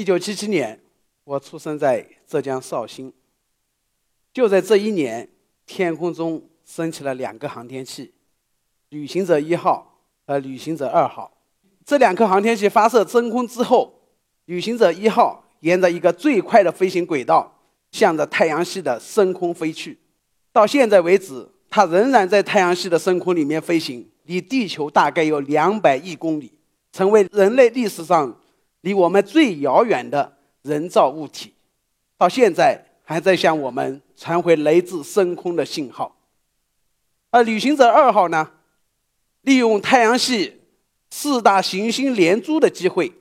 一九七七年，我出生在浙江绍兴。就在这一年，天空中升起了两个航天器，旅行者一号和旅行者二号。这两颗航天器发射升空之后，旅行者一号沿着一个最快的飞行轨道，向着太阳系的深空飞去。到现在为止，它仍然在太阳系的深空里面飞行，离地球大概有两百亿公里，成为人类历史上离我们最遥远的人造物体。到现在。还在向我们传回来自深空的信号。而旅行者二号呢，利用太阳系四大行星连珠的机会，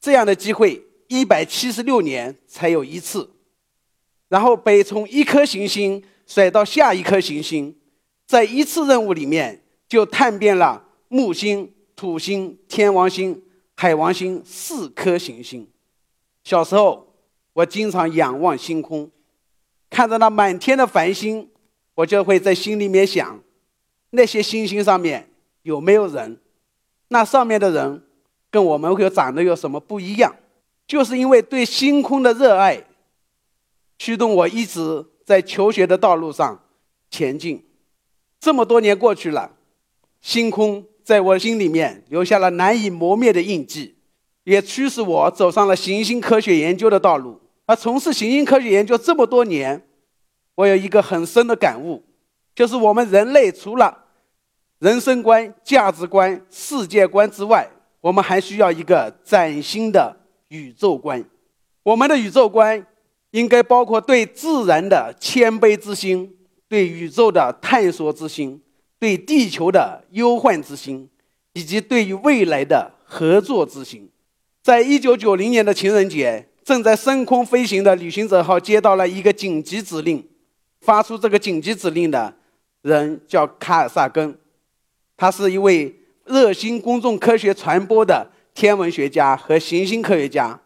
这样的机会一百七十六年才有一次，然后被从一颗行星甩到下一颗行星，在一次任务里面就探遍了木星、土星、天王星、海王星四颗行星。小时候。我经常仰望星空，看着那满天的繁星，我就会在心里面想：那些星星上面有没有人？那上面的人跟我们会长得有什么不一样？就是因为对星空的热爱，驱动我一直在求学的道路上前进。这么多年过去了，星空在我心里面留下了难以磨灭的印记。也驱使我走上了行星科学研究的道路。而从事行星科学研究这么多年，我有一个很深的感悟，就是我们人类除了人生观、价值观、世界观之外，我们还需要一个崭新的宇宙观。我们的宇宙观应该包括对自然的谦卑之心，对宇宙的探索之心，对地球的忧患之心，以及对于未来的合作之心。在一九九零年的情人节，正在升空飞行的旅行者号接到了一个紧急指令。发出这个紧急指令的人叫卡尔萨根，他是一位热心公众科学传播的天文学家和行星科学家。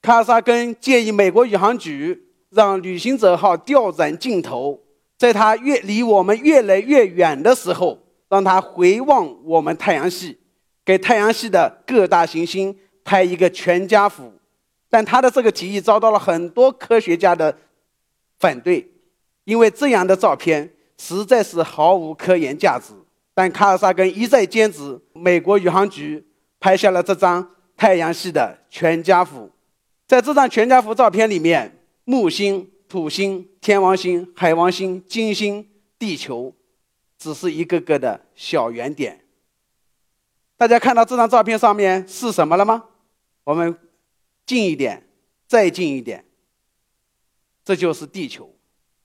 卡尔萨根建议美国宇航局让旅行者号调转镜头，在它越离我们越来越远的时候，让它回望我们太阳系，给太阳系的各大行星。拍一个全家福，但他的这个提议遭到了很多科学家的反对，因为这样的照片实在是毫无科研价值。但卡尔萨根一再坚持，美国宇航局拍下了这张太阳系的全家福。在这张全家福照片里面，木星、土星、天王星、海王星、金星、地球，只是一个个的小圆点。大家看到这张照片上面是什么了吗？我们近一点，再近一点，这就是地球，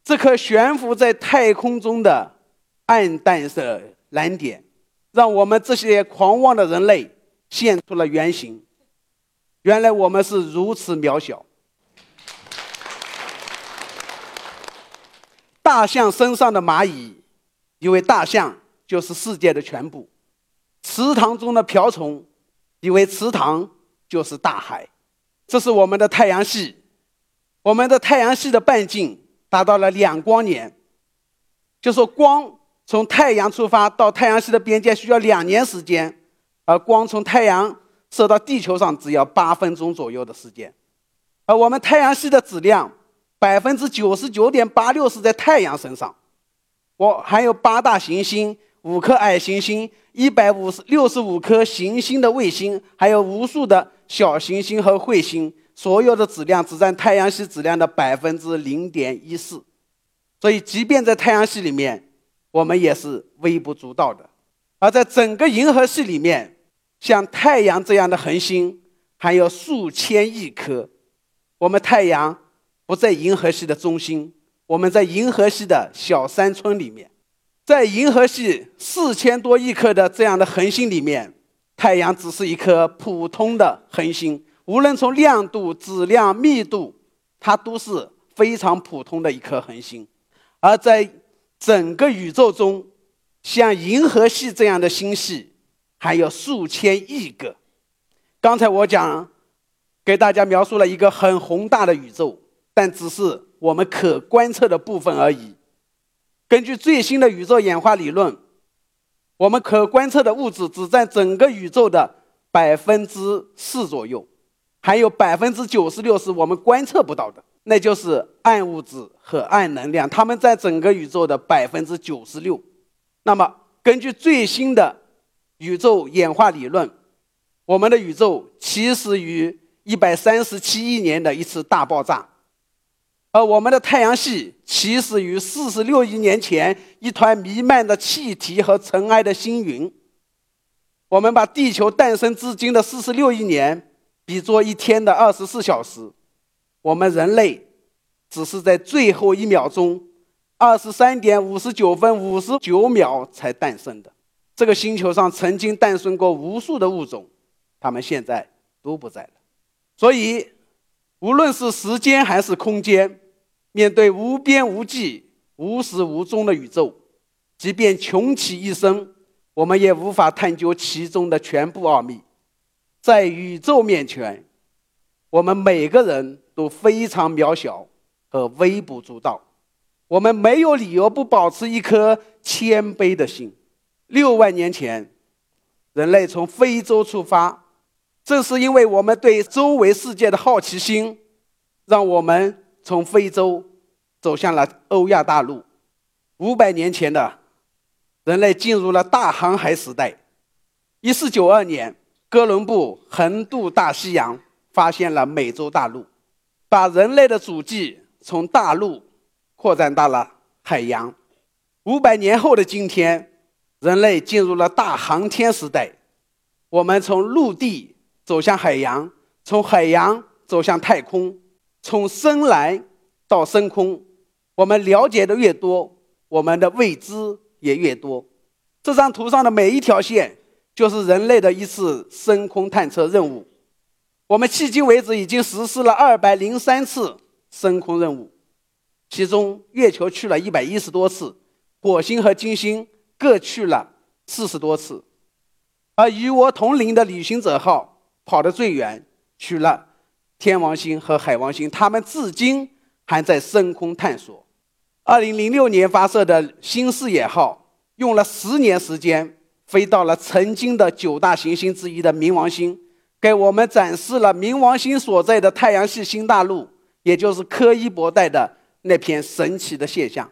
这颗悬浮在太空中的暗淡色蓝点，让我们这些狂妄的人类现出了原形。原来我们是如此渺小。大象身上的蚂蚁，以为大象就是世界的全部；池塘中的瓢虫，以为池塘。就是大海，这是我们的太阳系。我们的太阳系的半径达到了两光年，就说光从太阳出发到太阳系的边界需要两年时间，而光从太阳射到地球上只要八分钟左右的时间。而我们太阳系的质量百分之九十九点八六是在太阳身上，我还有八大行星。五颗矮行星，一百五十六十五颗行星的卫星，还有无数的小行星和彗星，所有的质量只占太阳系质量的百分之零点一四。所以，即便在太阳系里面，我们也是微不足道的。而在整个银河系里面，像太阳这样的恒星还有数千亿颗。我们太阳不在银河系的中心，我们在银河系的小山村里面。在银河系四千多亿颗的这样的恒星里面，太阳只是一颗普通的恒星，无论从亮度、质量、密度，它都是非常普通的一颗恒星。而在整个宇宙中，像银河系这样的星系还有数千亿个。刚才我讲，给大家描述了一个很宏大的宇宙，但只是我们可观测的部分而已。根据最新的宇宙演化理论，我们可观测的物质只占整个宇宙的百分之四左右，还有百分之九十六是我们观测不到的，那就是暗物质和暗能量，它们在整个宇宙的百分之九十六。那么，根据最新的宇宙演化理论，我们的宇宙起始于一百三十七亿年的一次大爆炸，而我们的太阳系起始于四十六亿年前一团弥漫的气体和尘埃的星云。我们把地球诞生至今的四十六亿年。比作一天的二十四小时，我们人类只是在最后一秒钟，二十三点五十九分五十九秒才诞生的。这个星球上曾经诞生过无数的物种，它们现在都不在了。所以，无论是时间还是空间，面对无边无际、无始无终的宇宙，即便穷其一生，我们也无法探究其中的全部奥秘。在宇宙面前，我们每个人都非常渺小和微不足道。我们没有理由不保持一颗谦卑的心。六万年前，人类从非洲出发，正是因为我们对周围世界的好奇心，让我们从非洲走向了欧亚大陆。五百年前的，人类进入了大航海时代。一四九二年。哥伦布横渡大西洋，发现了美洲大陆，把人类的足迹从大陆扩展到了海洋。五百年后的今天，人类进入了大航天时代，我们从陆地走向海洋，从海洋走向太空，从深蓝到深空。我们了解的越多，我们的未知也越多。这张图上的每一条线。就是人类的一次深空探测任务，我们迄今为止已经实施了二百零三次深空任务，其中月球去了一百一十多次，火星和金星各去了四十多次，而与我同龄的旅行者号跑得最远，去了天王星和海王星，他们至今还在深空探索。二零零六年发射的新视野号用了十年时间。飞到了曾经的九大行星之一的冥王星，给我们展示了冥王星所在的太阳系新大陆，也就是柯伊伯带的那片神奇的现象。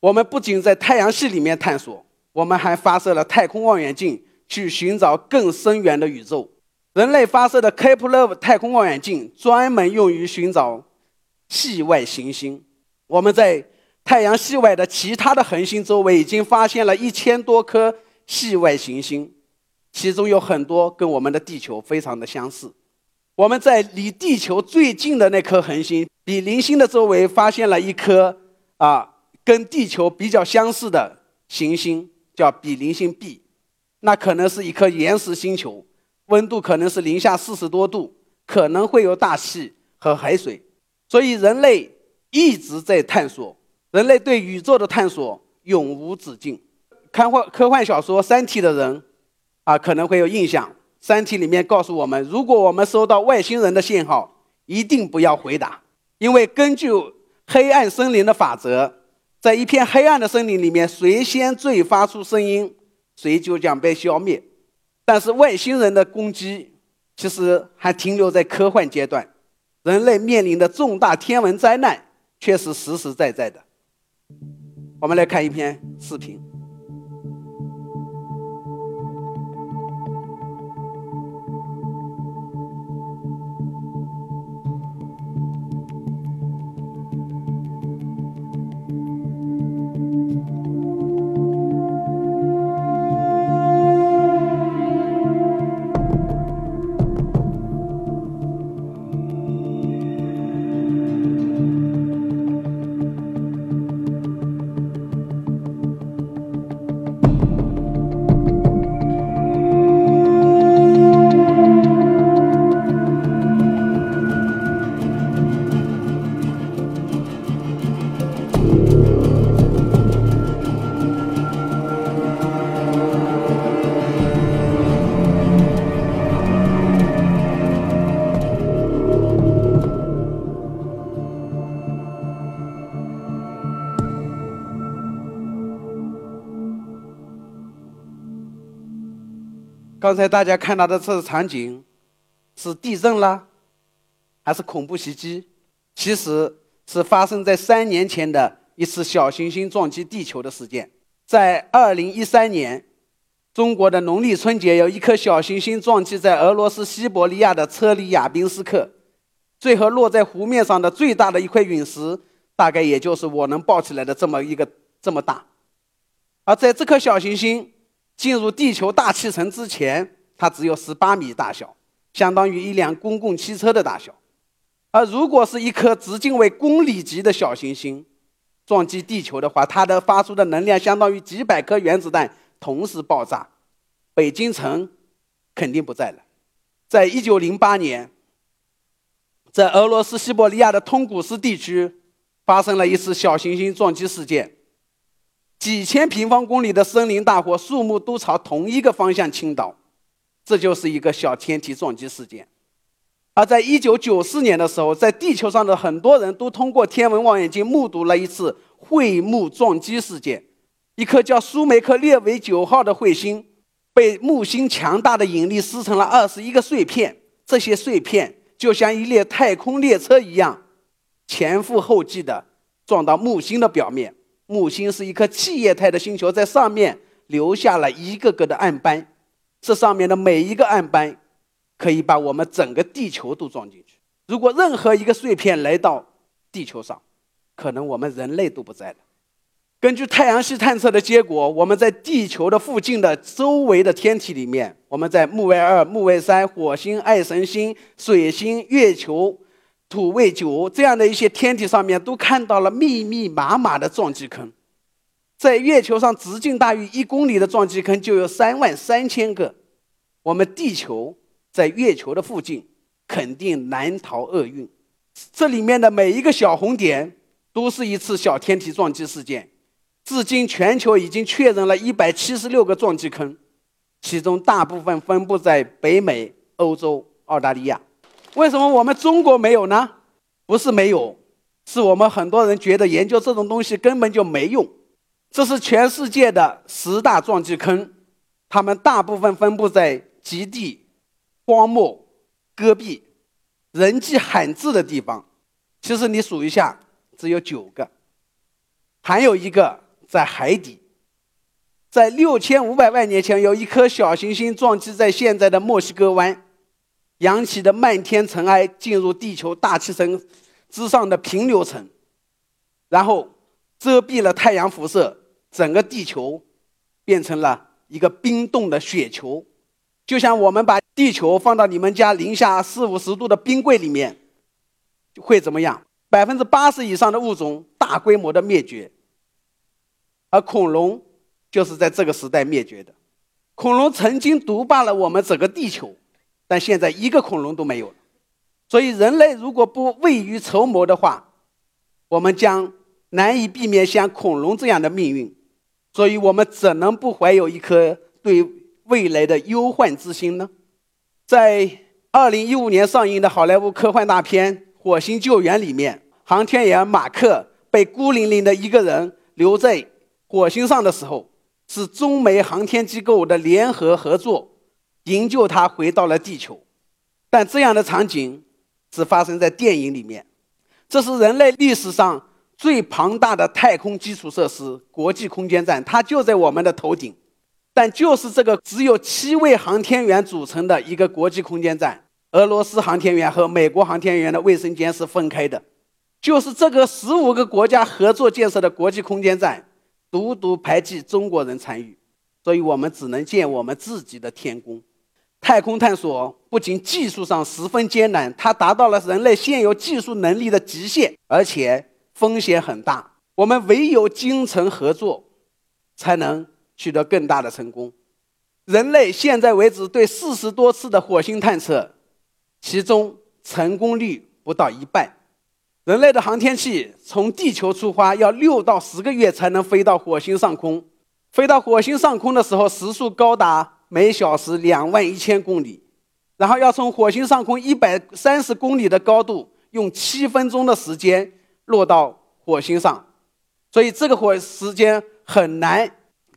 我们不仅在太阳系里面探索，我们还发射了太空望远镜去寻找更深远的宇宙。人类发射的开普勒太空望远镜专门用于寻找系外行星。我们在太阳系外的其他的恒星周围已经发现了一千多颗。系外行星，其中有很多跟我们的地球非常的相似。我们在离地球最近的那颗恒星比邻星的周围发现了一颗啊，跟地球比较相似的行星，叫比邻星 B。那可能是一颗岩石星球，温度可能是零下四十多度，可能会有大气和海水。所以人类一直在探索，人类对宇宙的探索永无止境。看幻科幻小说《三体》的人，啊，可能会有印象。《三体》里面告诉我们，如果我们收到外星人的信号，一定不要回答，因为根据黑暗森林的法则，在一片黑暗的森林里面，谁先最发出声音，谁就将被消灭。但是外星人的攻击其实还停留在科幻阶段，人类面临的重大天文灾难却是实实在在的。我们来看一篇视频。刚才大家看到的这个场景，是地震啦，还是恐怖袭击？其实是发生在三年前的一次小行星撞击地球的事件。在二零一三年，中国的农历春节，有一颗小行星撞击在俄罗斯西伯利亚的车里亚宾斯克，最后落在湖面上的最大的一块陨石，大概也就是我能抱起来的这么一个这么大。而在这颗小行星进入地球大气层之前，它只有十八米大小，相当于一辆公共汽车的大小。而如果是一颗直径为公里级的小行星撞击地球的话，它的发出的能量相当于几百颗原子弹同时爆炸，北京城肯定不在了。在一九零八年，在俄罗斯西伯利亚的通古斯地区发生了一次小行星撞击事件，几千平方公里的森林大火，树木都朝同一个方向倾倒，这就是一个小天体撞击事件。而在一九九四年的时候，在地球上的很多人都通过天文望远镜目睹了一次彗木撞击事件。一颗叫舒梅克列维九号的彗星被木星强大的引力撕成了二十一个碎片，这些碎片就像一列太空列车一样，前赴后继地撞到木星的表面。木星是一颗气液态的星球，在上面留下了一个个的暗斑，这上面的每一个暗斑。可以把我们整个地球都撞进去。如果任何一个碎片来到地球上，可能我们人类都不在了。根据太阳系探测的结果，我们在地球的附近的周围的天体里面，我们在木卫二、木卫三、火星、爱神星、水星、月球、土卫九这样的一些天体上面，都看到了密密麻麻的撞击坑。在月球上，直径大于一公里的撞击坑就有三万三千个。我们地球。在月球的附近，肯定难逃厄运。这里面的每一个小红点，都是一次小天体撞击事件。至今，全球已经确认了一百七十六个撞击坑，其中大部分分布在北美、欧洲、澳大利亚。为什么我们中国没有呢？不是没有，是我们很多人觉得研究这种东西根本就没用。这是全世界的十大撞击坑，它们大部分分布在极地。荒漠、戈壁、人迹罕至的地方，其实你数一下，只有九个。还有一个在海底，在六千五百万年前，有一颗小行星撞击在现在的墨西哥湾，扬起的漫天尘埃进入地球大气层之上的平流层，然后遮蔽了太阳辐射，整个地球变成了一个冰冻的雪球。就像我们把地球放到你们家零下四五十度的冰柜里面，会怎么样？百分之八十以上的物种大规模的灭绝，而恐龙就是在这个时代灭绝的。恐龙曾经独霸了我们整个地球，但现在一个恐龙都没有了。所以，人类如果不未雨绸缪的话，我们将难以避免像恐龙这样的命运。所以我们怎能不怀有一颗对？未来的忧患之心呢？在二零一五年上映的好莱坞科幻大片《火星救援》里面，航天员马克被孤零零的一个人留在火星上的时候，是中美航天机构的联合合作营救他回到了地球。但这样的场景只发生在电影里面。这是人类历史上最庞大的太空基础设施——国际空间站，它就在我们的头顶。但就是这个只有七位航天员组成的一个国际空间站，俄罗斯航天员和美国航天员的卫生间是分开的。就是这个十五个国家合作建设的国际空间站，独独排挤中国人参与，所以我们只能建我们自己的天宫。太空探索不仅技术上十分艰难，它达到了人类现有技术能力的极限，而且风险很大。我们唯有精诚合作，才能。取得更大的成功。人类现在为止对四十多次的火星探测，其中成功率不到一半。人类的航天器从地球出发要六到十个月才能飞到火星上空，飞到火星上空的时候时速高达每小时两万一千公里，然后要从火星上空一百三十公里的高度用七分钟的时间落到火星上，所以这个火时间很难。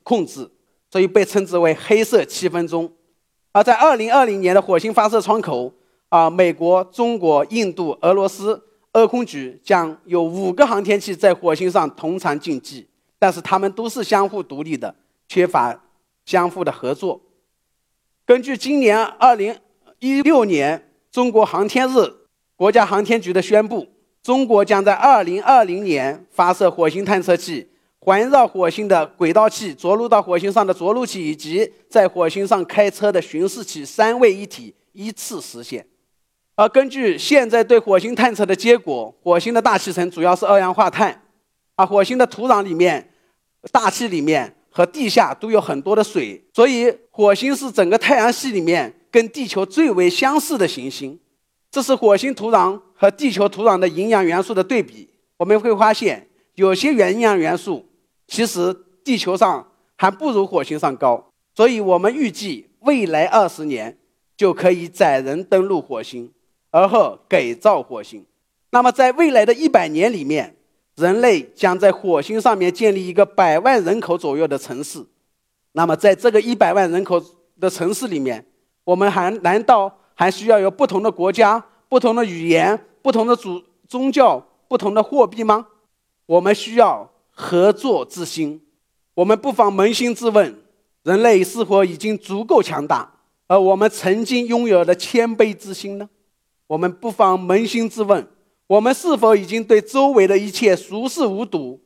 控制，所以被称之为“黑色七分钟”。而在2020年的火星发射窗口啊，美国、中国、印度、俄罗斯俄空局将有五个航天器在火星上同场竞技，但是他们都是相互独立的，缺乏相互的合作。根据今年二零一六年中国航天日，国家航天局的宣布，中国将在二零二零年发射火星探测器。环绕火星的轨道器、着陆到火星上的着陆器以及在火星上开车的巡视器三位一体依次实现。而根据现在对火星探测的结果，火星的大气层主要是二氧化碳，啊火星的土壤里面、大气里面和地下都有很多的水，所以火星是整个太阳系里面跟地球最为相似的行星。这是火星土壤和地球土壤的营养元素的对比，我们会发现有些营养元素。其实地球上还不如火星上高，所以我们预计未来二十年就可以载人登陆火星，而后改造火星。那么在未来的一百年里面，人类将在火星上面建立一个百万人口左右的城市。那么在这个一百万人口的城市里面，我们还难道还需要有不同的国家、不同的语言、不同的主宗教、不同的货币吗？我们需要。合作之心，我们不妨扪心自问：人类是否已经足够强大？而我们曾经拥有的谦卑之心呢？我们不妨扪心自问：我们是否已经对周围的一切熟视无睹，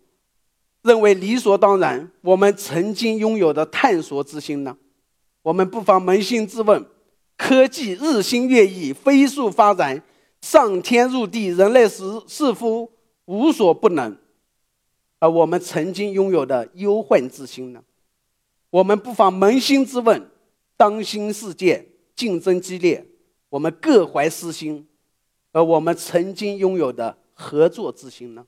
认为理所当然？我们曾经拥有的探索之心呢？我们不妨扪心自问：科技日新月异，飞速发展，上天入地，人类是似乎无所不能。而我们曾经拥有的忧患之心呢？我们不妨扪心自问：当今世界竞争激烈，我们各怀私心，而我们曾经拥有的合作之心呢？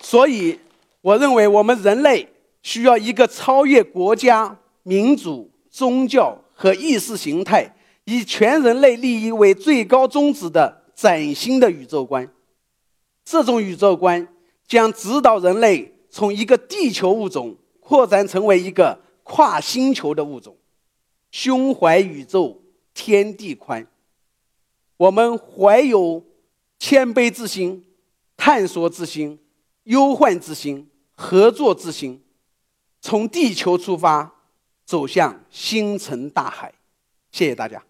所以，我认为我们人类需要一个超越国家、民族、宗教和意识形态，以全人类利益为最高宗旨的。崭新的宇宙观，这种宇宙观将指导人类从一个地球物种扩展成为一个跨星球的物种。胸怀宇宙，天地宽。我们怀有谦卑之心、探索之心、忧患之心、合作之心，从地球出发，走向星辰大海。谢谢大家。